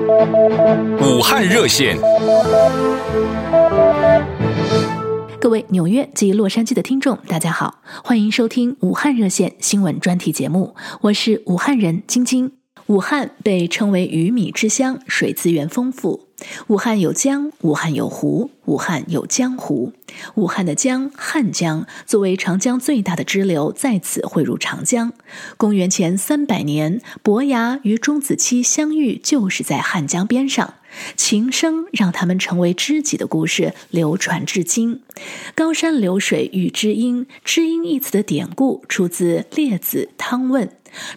武汉热线，各位纽约及洛杉矶的听众，大家好，欢迎收听武汉热线新闻专题节目，我是武汉人晶晶。武汉被称为鱼米之乡，水资源丰富。武汉有江，武汉有湖，武汉有江湖。武汉的江汉江作为长江最大的支流，在此汇入长江。公元前三百年，伯牙与钟子期相遇，就是在汉江边上。情深让他们成为知己的故事流传至今。高山流水遇知音，知音一词的典故出自《列子·汤问》。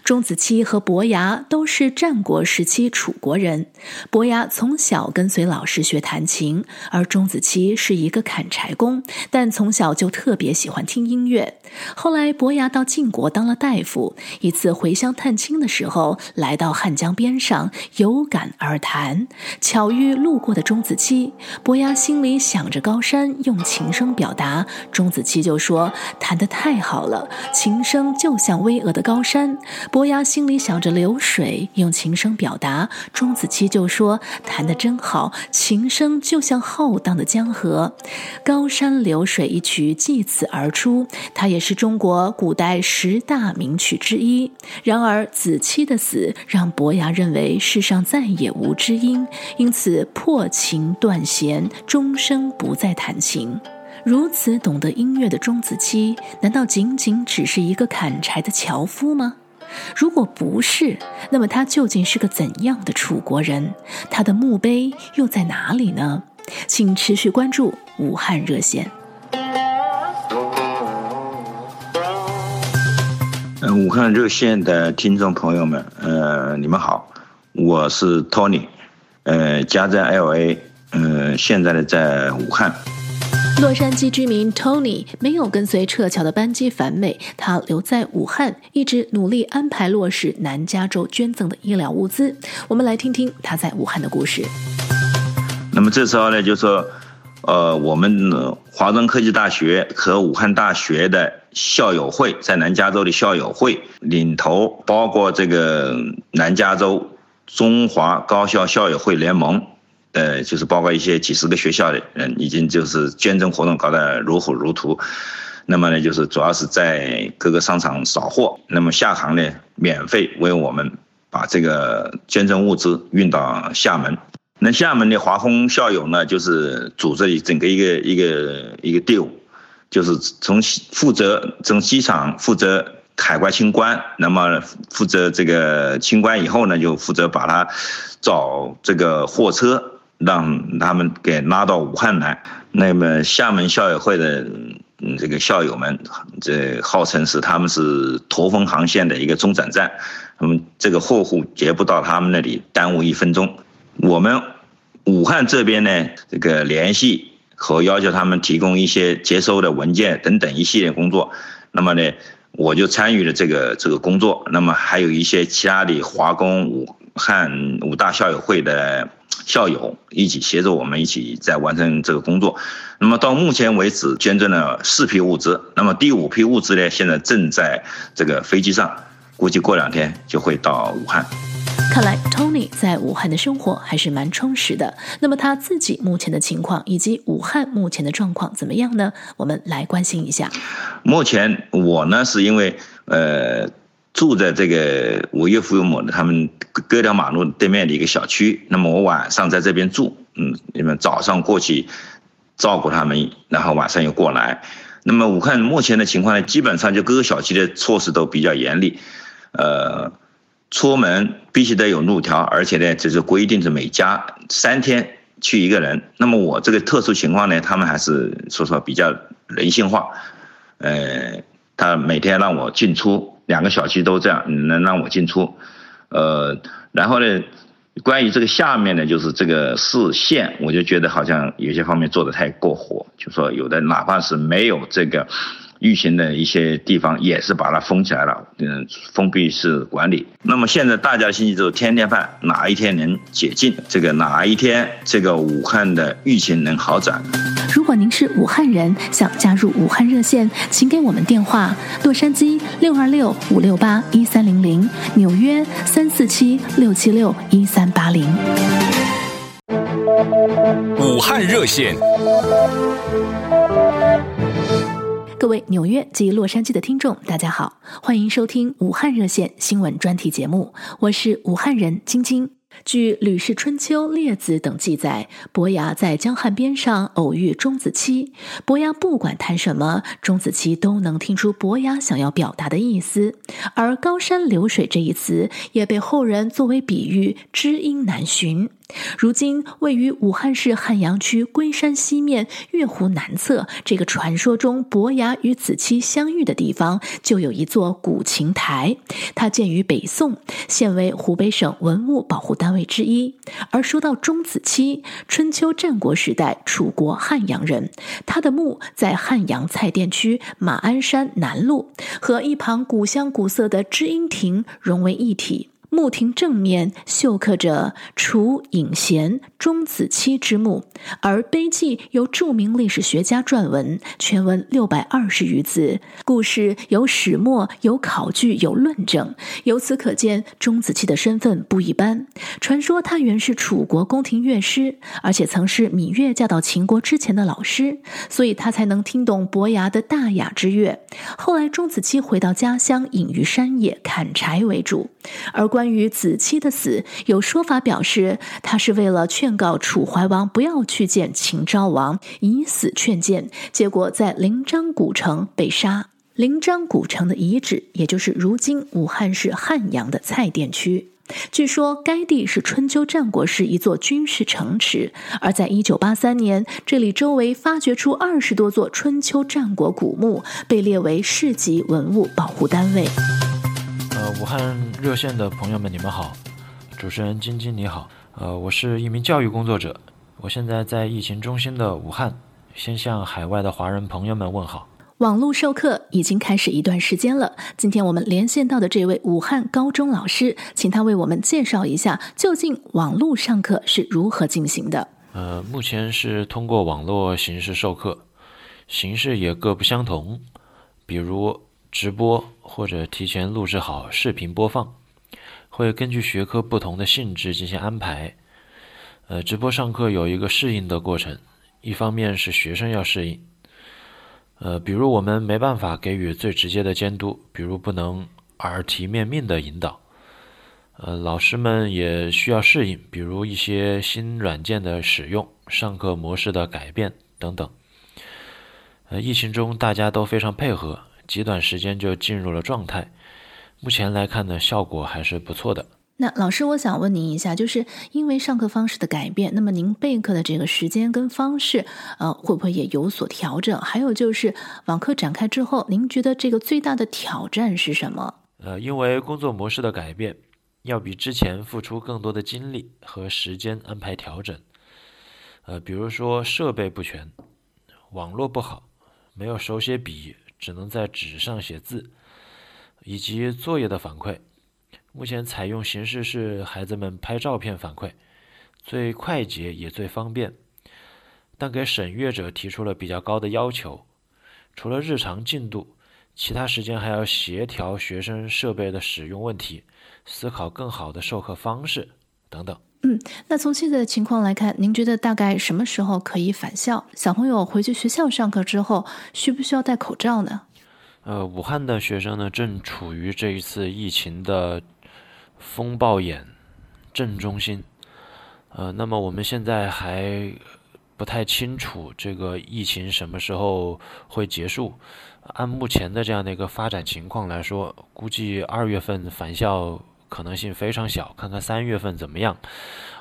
钟子期和伯牙都是战国时期楚国人。伯牙从小跟随老师学弹琴，而钟子期是一个砍柴工，但从小就特别喜欢听音乐。后来，伯牙到晋国当了大夫。一次回乡探亲的时候，来到汉江边上，有感而谈。巧遇路过的钟子期，伯牙心里想着高山，用琴声表达。钟子期就说：“弹得太好了，琴声就像巍峨的高山。”伯牙心里想着流水，用琴声表达。钟子期就说：“弹得真好，琴声就像浩荡的江河。”高山流水一曲继此而出，它也是中国古代十大名曲之一。然而，子期的死让伯牙认为世上再也无知音。因此破琴断弦，终生不再弹琴。如此懂得音乐的钟子期，难道仅仅只是一个砍柴的樵夫吗？如果不是，那么他究竟是个怎样的楚国人？他的墓碑又在哪里呢？请持续关注武汉热线。嗯武汉热线的听众朋友们，呃，你们好，我是 Tony。呃，家在 LA，呃，现在呢在武汉。洛杉矶居民 Tony 没有跟随撤侨的班机返美，他留在武汉，一直努力安排落实南加州捐赠的医疗物资。我们来听听他在武汉的故事。那么这时候呢，就说，呃，我们华中科技大学和武汉大学的校友会在南加州的校友会领头，包括这个南加州。中华高校校友会联盟，呃，就是包括一些几十个学校的人，已经就是捐赠活动搞得如火如荼。那么呢，就是主要是在各个商场扫货，那么厦航呢，免费为我们把这个捐赠物资运到厦门。那厦门的华丰校友呢，就是组织整个一个一个一个队伍，就是从负责从机场负责。海关清关，那么负责这个清关以后呢，就负责把他找这个货车，让他们给拉到武汉来。那么厦门校友会的这个校友们，这号称是他们是驼峰航线的一个中转站，那么这个货物绝不到他们那里，耽误一分钟。我们武汉这边呢，这个联系和要求他们提供一些接收的文件等等一系列工作，那么呢。我就参与了这个这个工作，那么还有一些其他的华工武汉五大校友会的校友一起协助我们一起在完成这个工作。那么到目前为止捐赠了四批物资，那么第五批物资呢，现在正在这个飞机上，估计过两天就会到武汉。看来 Tony 在武汉的生活还是蛮充实的。那么他自己目前的情况以及武汉目前的状况怎么样呢？我们来关心一下。目前我呢是因为呃住在这个我岳父岳母他们隔条马路对面的一个小区，那么我晚上在这边住，嗯，你们早上过去照顾他们，然后晚上又过来。那么武汉目前的情况呢，基本上就各个小区的措施都比较严厉，呃。出门必须得有路条，而且呢，就是规定是每家三天去一个人。那么我这个特殊情况呢，他们还是说说比较人性化，呃，他每天让我进出两个小区都这样，能让我进出，呃，然后呢，关于这个下面呢，就是这个市县，我就觉得好像有些方面做的太过火，就说有的哪怕是没有这个。疫情的一些地方也是把它封起来了，嗯，封闭式管理。那么现在大家的心情就是天天盼哪一天能解禁，这个哪一天这个武汉的疫情能好转。如果您是武汉人，想加入武汉热线，请给我们电话：洛杉矶六二六五六八一三零零，纽约三四七六七六一三八零。武汉热线。各位纽约及洛杉矶的听众，大家好，欢迎收听武汉热线新闻专题节目，我是武汉人晶晶。据《吕氏春秋》《列子》等记载，伯牙在江汉边上偶遇钟子期。伯牙不管谈什么，钟子期都能听出伯牙想要表达的意思。而“高山流水”这一词也被后人作为比喻，知音难寻。如今，位于武汉市汉阳区龟山西面月湖南侧，这个传说中伯牙与子期相遇的地方，就有一座古琴台。它建于北宋，现为湖北省文物保护单位之一。而说到钟子期，春秋战国时代楚国汉阳人，他的墓在汉阳蔡甸区马鞍山南麓，和一旁古香古色的知音亭融为一体。墓亭正面绣刻着楚隐贤、钟子期之墓，而碑记由著名历史学家撰文，全文六百二十余字，故事有始末，有考据，有论证。由此可见，钟子期的身份不一般。传说他原是楚国宫廷乐师，而且曾是芈月嫁到秦国之前的老师，所以他才能听懂伯牙的大雅之乐。后来，钟子期回到家乡，隐于山野，砍柴为主，而关。关于子期的死，有说法表示他是为了劝告楚怀王不要去见秦昭王，以死劝谏，结果在临漳古城被杀。临漳古城的遗址，也就是如今武汉市汉阳的蔡甸区。据说该地是春秋战国时一座军事城池，而在一九八三年，这里周围发掘出二十多座春秋战国古墓，被列为市级文物保护单位。呃，武汉热线的朋友们，你们好，主持人晶晶你好，呃，我是一名教育工作者，我现在在疫情中心的武汉，先向海外的华人朋友们问好。网络授课已经开始一段时间了，今天我们连线到的这位武汉高中老师，请他为我们介绍一下，究竟网络上课是如何进行的。呃，目前是通过网络形式授课，形式也各不相同，比如。直播或者提前录制好视频播放，会根据学科不同的性质进行安排。呃，直播上课有一个适应的过程，一方面是学生要适应。呃，比如我们没办法给予最直接的监督，比如不能耳提面命的引导。呃，老师们也需要适应，比如一些新软件的使用、上课模式的改变等等。呃，疫情中大家都非常配合。极短时间就进入了状态，目前来看呢，效果还是不错的。那老师，我想问您一下，就是因为上课方式的改变，那么您备课的这个时间跟方式，呃，会不会也有所调整？还有就是网课展开之后，您觉得这个最大的挑战是什么？呃，因为工作模式的改变，要比之前付出更多的精力和时间安排调整。呃，比如说设备不全，网络不好，没有手写笔。只能在纸上写字，以及作业的反馈。目前采用形式是孩子们拍照片反馈，最快捷也最方便，但给审阅者提出了比较高的要求。除了日常进度，其他时间还要协调学生设备的使用问题，思考更好的授课方式等等。嗯，那从现在的情况来看，您觉得大概什么时候可以返校？小朋友回去学校上课之后，需不需要戴口罩呢？呃，武汉的学生呢，正处于这一次疫情的风暴眼正中心。呃，那么我们现在还不太清楚这个疫情什么时候会结束。按目前的这样的一个发展情况来说，估计二月份返校。可能性非常小，看看三月份怎么样。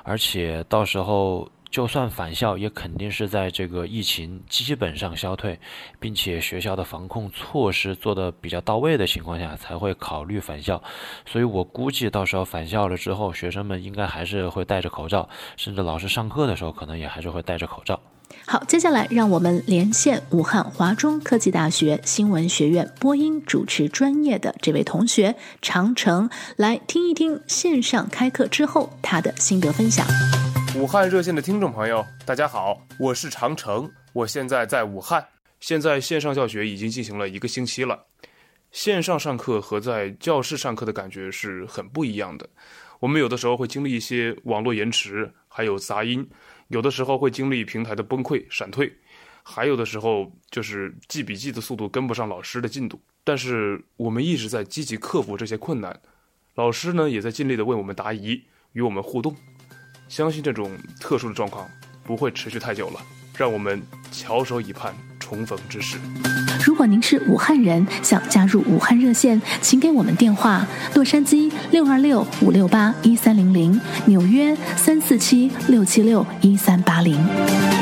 而且到时候就算返校，也肯定是在这个疫情基本上消退，并且学校的防控措施做得比较到位的情况下，才会考虑返校。所以我估计到时候返校了之后，学生们应该还是会戴着口罩，甚至老师上课的时候可能也还是会戴着口罩。好，接下来让我们连线武汉华中科技大学新闻学院播音主持专业的这位同学长城，来听一听线上开课之后他的心得分享。武汉热线的听众朋友，大家好，我是长城，我现在在武汉，现在线上教学已经进行了一个星期了，线上上课和在教室上课的感觉是很不一样的。我们有的时候会经历一些网络延迟，还有杂音，有的时候会经历平台的崩溃、闪退，还有的时候就是记笔记的速度跟不上老师的进度。但是我们一直在积极克服这些困难，老师呢也在尽力的为我们答疑，与我们互动。相信这种特殊的状况不会持续太久了，让我们翘首以盼重逢之时。如果您是武汉人，想加入武汉热线，请给我们电话：洛杉矶六二六五六八一三零零，纽约三四七六七六一三八零。